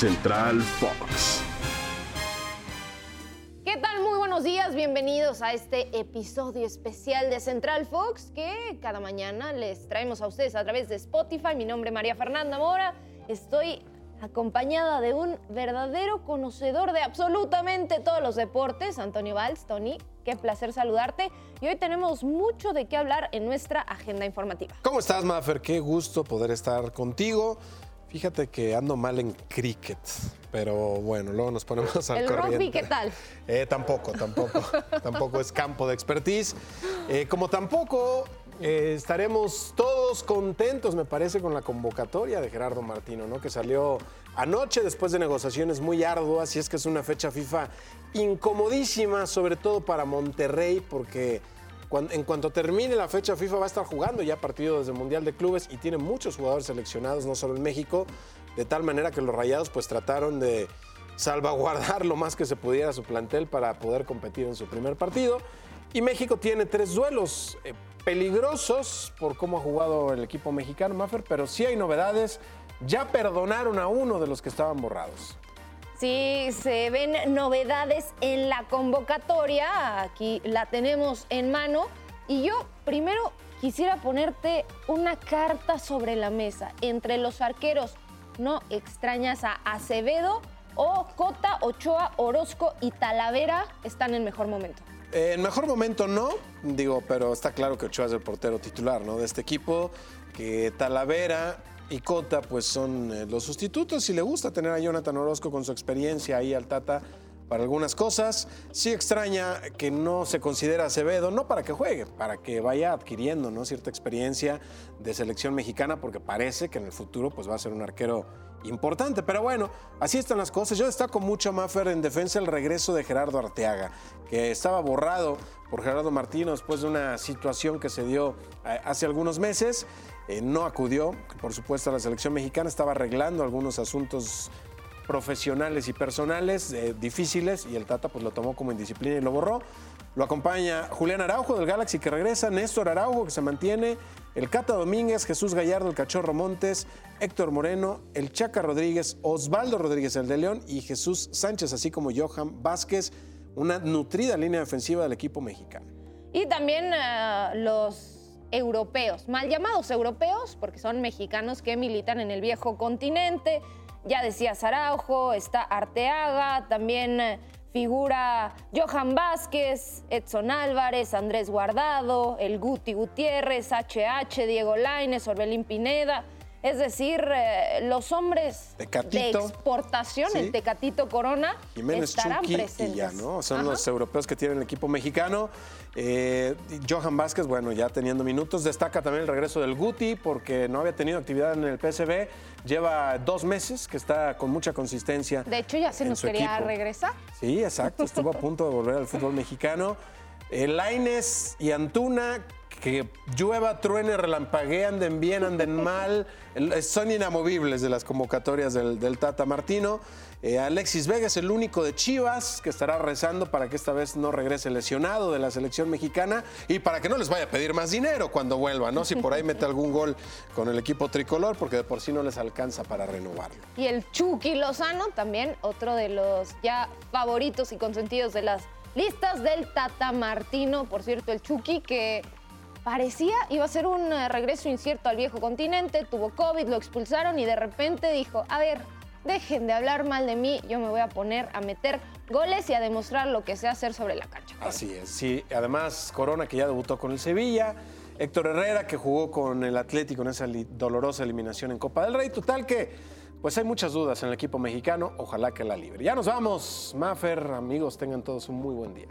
Central Fox. ¿Qué tal? Muy buenos días, bienvenidos a este episodio especial de Central Fox que cada mañana les traemos a ustedes a través de Spotify. Mi nombre es María Fernanda Mora, estoy acompañada de un verdadero conocedor de absolutamente todos los deportes, Antonio Valls. Tony, qué placer saludarte. Y hoy tenemos mucho de qué hablar en nuestra agenda informativa. ¿Cómo estás, Maffer? Qué gusto poder estar contigo. Fíjate que ando mal en cricket, pero bueno, luego nos ponemos al ¿El corriente. rugby qué tal? Eh, tampoco, tampoco, tampoco es campo de expertise. Eh, como tampoco eh, estaremos todos contentos, me parece, con la convocatoria de Gerardo Martino, ¿no? Que salió anoche después de negociaciones muy arduas y es que es una fecha FIFA incomodísima, sobre todo para Monterrey, porque en cuanto termine la fecha FIFA va a estar jugando ya partidos del Mundial de Clubes y tiene muchos jugadores seleccionados, no solo en México, de tal manera que los Rayados pues trataron de salvaguardar lo más que se pudiera su plantel para poder competir en su primer partido. Y México tiene tres duelos eh, peligrosos por cómo ha jugado el equipo mexicano, Maffer, pero sí hay novedades. Ya perdonaron a uno de los que estaban borrados. Sí, se ven novedades en la convocatoria. Aquí la tenemos en mano. Y yo primero quisiera ponerte una carta sobre la mesa. Entre los arqueros, ¿no extrañas a Acevedo o Cota, Ochoa, Orozco y Talavera están en mejor momento? Eh, En mejor momento no, digo, pero está claro que Ochoa es el portero titular ¿no? de este equipo, que Talavera y Cota pues son eh, los sustitutos y le gusta tener a Jonathan Orozco con su experiencia ahí al Tata para algunas cosas. Sí extraña que no se considera Acevedo, no para que juegue, para que vaya adquiriendo ¿no? cierta experiencia de selección mexicana, porque parece que en el futuro pues, va a ser un arquero importante. Pero bueno, así están las cosas. Yo destaco mucho, Maffer, en defensa el regreso de Gerardo Arteaga, que estaba borrado por Gerardo Martino después de una situación que se dio eh, hace algunos meses. Eh, no acudió, por supuesto, a la selección mexicana, estaba arreglando algunos asuntos profesionales y personales eh, difíciles y el Tata pues lo tomó como indisciplina y lo borró. Lo acompaña Julián Araujo del Galaxy que regresa, Néstor Araujo que se mantiene, el Cata Domínguez, Jesús Gallardo, el Cachorro Montes, Héctor Moreno, el Chaca Rodríguez, Osvaldo Rodríguez el de León y Jesús Sánchez, así como Johan Vázquez, una nutrida línea defensiva del equipo mexicano. Y también eh, los europeos, mal llamados europeos, porque son mexicanos que militan en el viejo continente. Ya decía Araujo, está Arteaga, también eh, figura Johan Vázquez, Edson Álvarez, Andrés Guardado, el Guti Gutiérrez, HH, Diego Laines, Orbelín Pineda. Es decir, eh, los hombres Tecatito. de exportación, Sí. el Tecatito Corona, Jiménez estarán Chucky presentes. y ya, ¿no? Son Ajá. los europeos que tienen el equipo mexicano. Eh, Johan Vázquez, bueno, ya teniendo minutos. Destaca también el regreso del Guti porque no había tenido actividad en el PSV. Lleva dos meses que está con mucha consistencia. De hecho, ya se nos quería equipo. regresar. Sí, exacto. Estuvo a punto de volver al fútbol mexicano. El Laines y Antuna, que llueva, truene, relampaguee, anden bien, anden mal, el- son inamovibles de las convocatorias del, del Tata Martino. Eh, Alexis Vega es el único de Chivas que estará rezando para que esta vez no regrese lesionado de la selección mexicana y para que no les vaya a pedir más dinero cuando vuelva, ¿no? Si por ahí mete algún gol con el equipo tricolor, porque de por sí no les alcanza para renovarlo. Y el Chucky Lozano, también otro de los ya favoritos y consentidos de las listas del Tata Martino. Por cierto, el Chucky que parecía iba a ser un eh, regreso incierto al viejo continente, tuvo COVID, lo expulsaron y de repente dijo, a ver, dejen de hablar mal de mí, yo me voy a poner a meter goles y a demostrar lo que sé hacer sobre la cancha. Así es, sí. Además, Corona, que ya debutó con el Sevilla. Héctor Herrera, que jugó con el Atlético en esa dolorosa eliminación en Copa del Rey. Total que, pues hay muchas dudas en el equipo mexicano. Ojalá que la libre. Ya nos vamos. Maffer, amigos, tengan todos un muy buen día.